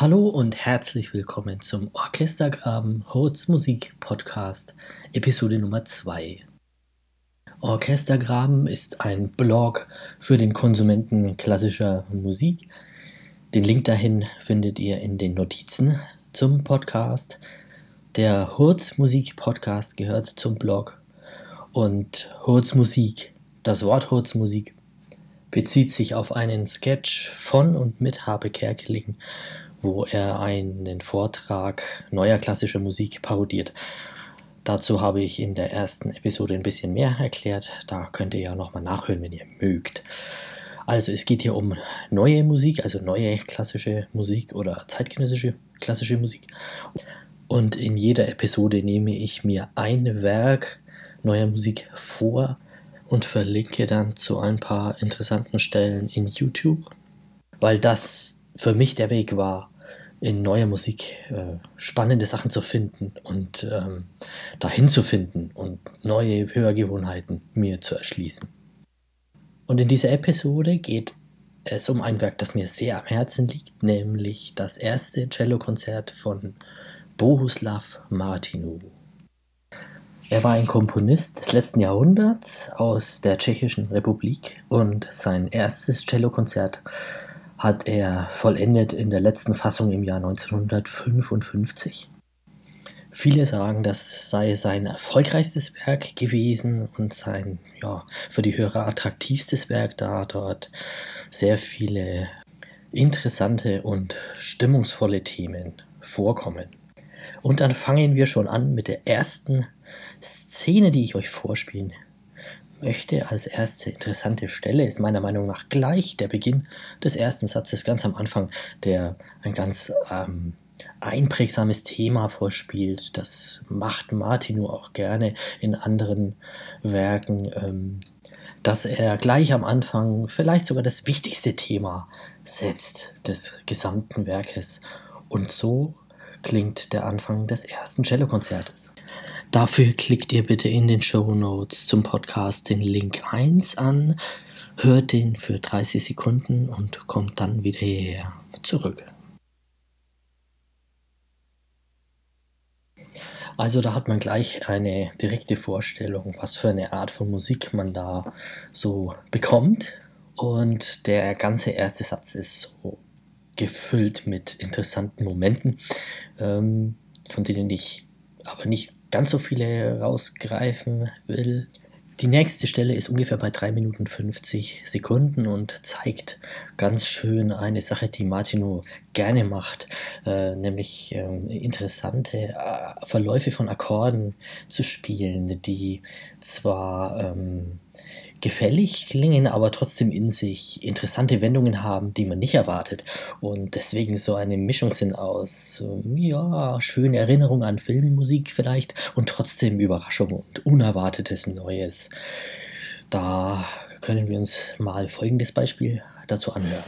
Hallo und herzlich willkommen zum Orchestergraben Holz Musik Podcast, Episode Nummer 2. Orchestergraben ist ein Blog für den Konsumenten klassischer Musik. Den Link dahin findet ihr in den Notizen zum Podcast. Der Hurz Musik Podcast gehört zum Blog und Hurz Musik, das Wort Hurz Musik, bezieht sich auf einen Sketch von und mit Habe Kerkeling wo er einen Vortrag neuer klassischer Musik parodiert. Dazu habe ich in der ersten Episode ein bisschen mehr erklärt. Da könnt ihr ja nochmal nachhören, wenn ihr mögt. Also es geht hier um neue Musik, also neue klassische Musik oder zeitgenössische klassische Musik. Und in jeder Episode nehme ich mir ein Werk neuer Musik vor und verlinke dann zu ein paar interessanten Stellen in YouTube, weil das für mich der Weg war, in neuer Musik äh, spannende Sachen zu finden und ähm, dahin zu finden und neue Hörgewohnheiten mir zu erschließen. Und in dieser Episode geht es um ein Werk, das mir sehr am Herzen liegt, nämlich das erste Cellokonzert von Bohuslav Martinu. Er war ein Komponist des letzten Jahrhunderts aus der Tschechischen Republik und sein erstes Cellokonzert hat er vollendet in der letzten Fassung im Jahr 1955. Viele sagen, das sei sein erfolgreichstes Werk gewesen und sein ja, für die Hörer attraktivstes Werk, da dort sehr viele interessante und stimmungsvolle Themen vorkommen. Und dann fangen wir schon an mit der ersten Szene, die ich euch vorspielen möchte als erste interessante Stelle ist meiner Meinung nach gleich der Beginn des ersten Satzes ganz am Anfang, der ein ganz ähm, einprägsames Thema vorspielt. Das macht Martinu auch gerne in anderen Werken, ähm, dass er gleich am Anfang vielleicht sogar das wichtigste Thema setzt des gesamten Werkes. Und so klingt der Anfang des ersten Cellokonzertes. Dafür klickt ihr bitte in den Show Notes zum Podcast den Link 1 an, hört den für 30 Sekunden und kommt dann wieder hierher zurück. Also da hat man gleich eine direkte Vorstellung, was für eine Art von Musik man da so bekommt. Und der ganze erste Satz ist so gefüllt mit interessanten Momenten, ähm, von denen ich aber nicht ganz so viele rausgreifen will. Die nächste Stelle ist ungefähr bei 3 Minuten 50 Sekunden und zeigt ganz schön eine Sache, die Martino gerne macht, äh, nämlich äh, interessante äh, Verläufe von Akkorden zu spielen, die zwar ähm, gefällig klingen, aber trotzdem in sich interessante Wendungen haben, die man nicht erwartet. Und deswegen so eine Mischung sind aus, ja, schöne Erinnerung an Filmmusik vielleicht und trotzdem Überraschung und Unerwartetes Neues. Da können wir uns mal folgendes Beispiel dazu anhören.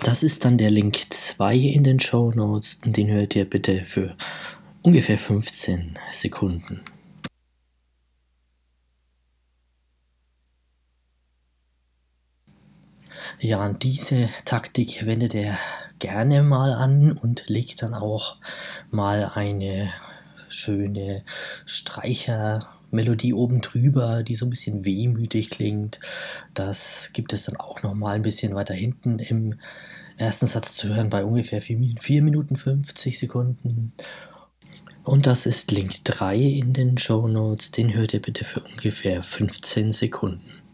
Das ist dann der Link 2 in den Show Notes und den hört ihr bitte für ungefähr 15 Sekunden. Ja, und diese Taktik wendet er gerne mal an und legt dann auch mal eine schöne Streichermelodie oben drüber, die so ein bisschen wehmütig klingt. Das gibt es dann auch noch mal ein bisschen weiter hinten im ersten Satz zu hören bei ungefähr 4 Minuten 50 Sekunden. Und das ist Link 3 in den Show Notes. Den hört ihr bitte für ungefähr 15 Sekunden.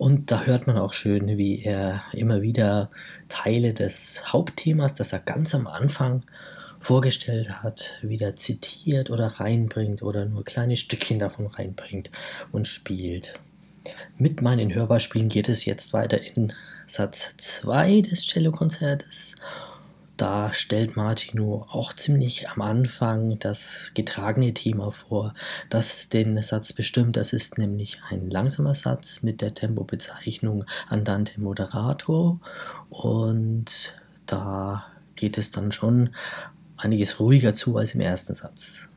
Und da hört man auch schön, wie er immer wieder Teile des Hauptthemas, das er ganz am Anfang vorgestellt hat, wieder zitiert oder reinbringt oder nur kleine Stückchen davon reinbringt und spielt. Mit meinen Hörbeispielen geht es jetzt weiter in Satz 2 des Cellokonzertes da stellt Martino auch ziemlich am Anfang das getragene Thema vor, das den Satz bestimmt. Das ist nämlich ein langsamer Satz mit der Tempobezeichnung Andante Moderato und da geht es dann schon einiges ruhiger zu als im ersten Satz.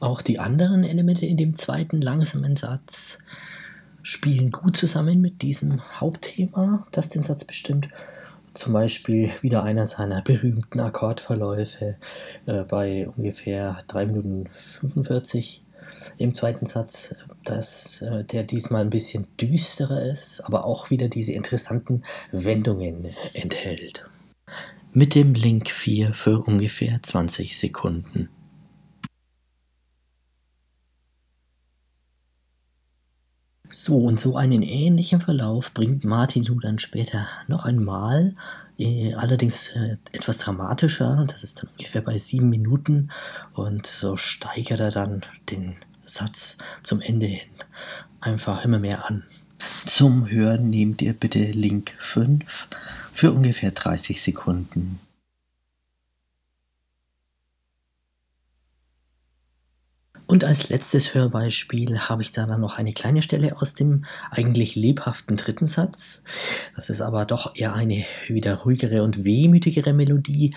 Auch die anderen Elemente in dem zweiten langsamen Satz spielen gut zusammen mit diesem Hauptthema, das den Satz bestimmt. Zum Beispiel wieder einer seiner berühmten Akkordverläufe äh, bei ungefähr 3 Minuten 45 im zweiten Satz, dass äh, der diesmal ein bisschen düsterer ist, aber auch wieder diese interessanten Wendungen enthält. Mit dem Link 4 für ungefähr 20 Sekunden. So, und so einen ähnlichen Verlauf bringt Martin Lu dann später noch einmal, äh, allerdings äh, etwas dramatischer, das ist dann ungefähr bei sieben Minuten und so steigert er dann den Satz zum Ende hin einfach immer mehr an. Zum Hören nehmt ihr bitte Link 5 für ungefähr 30 Sekunden. Und als letztes Hörbeispiel habe ich da dann noch eine kleine Stelle aus dem eigentlich lebhaften dritten Satz. Das ist aber doch eher eine wieder ruhigere und wehmütigere Melodie,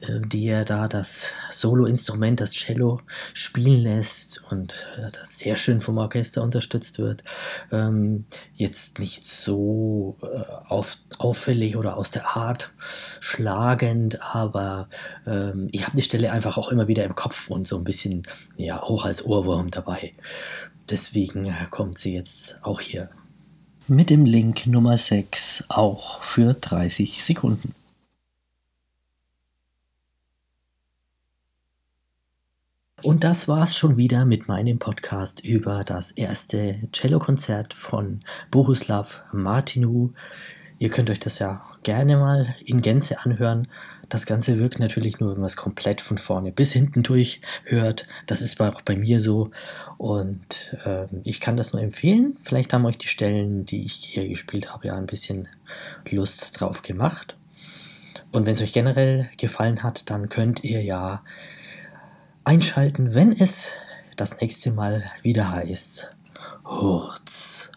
äh, die er da das Soloinstrument, das Cello, spielen lässt und äh, das sehr schön vom Orchester unterstützt wird. Ähm, jetzt nicht so äh, auf, auffällig oder aus der Art schlagend, aber ähm, ich habe die Stelle einfach auch immer wieder im Kopf und so ein bisschen, ja, auch als Ohrwurm dabei. Deswegen kommt sie jetzt auch hier. Mit dem Link Nummer 6 auch für 30 Sekunden. Und das war's schon wieder mit meinem Podcast über das erste Cellokonzert von Bohuslav Martinu. Ihr könnt euch das ja gerne mal in Gänze anhören. Das Ganze wirkt natürlich nur, wenn man es komplett von vorne bis hinten durch hört. Das ist auch bei mir so. Und äh, ich kann das nur empfehlen. Vielleicht haben euch die Stellen, die ich hier gespielt habe, ja ein bisschen Lust drauf gemacht. Und wenn es euch generell gefallen hat, dann könnt ihr ja einschalten, wenn es das nächste Mal wieder heißt Hurz.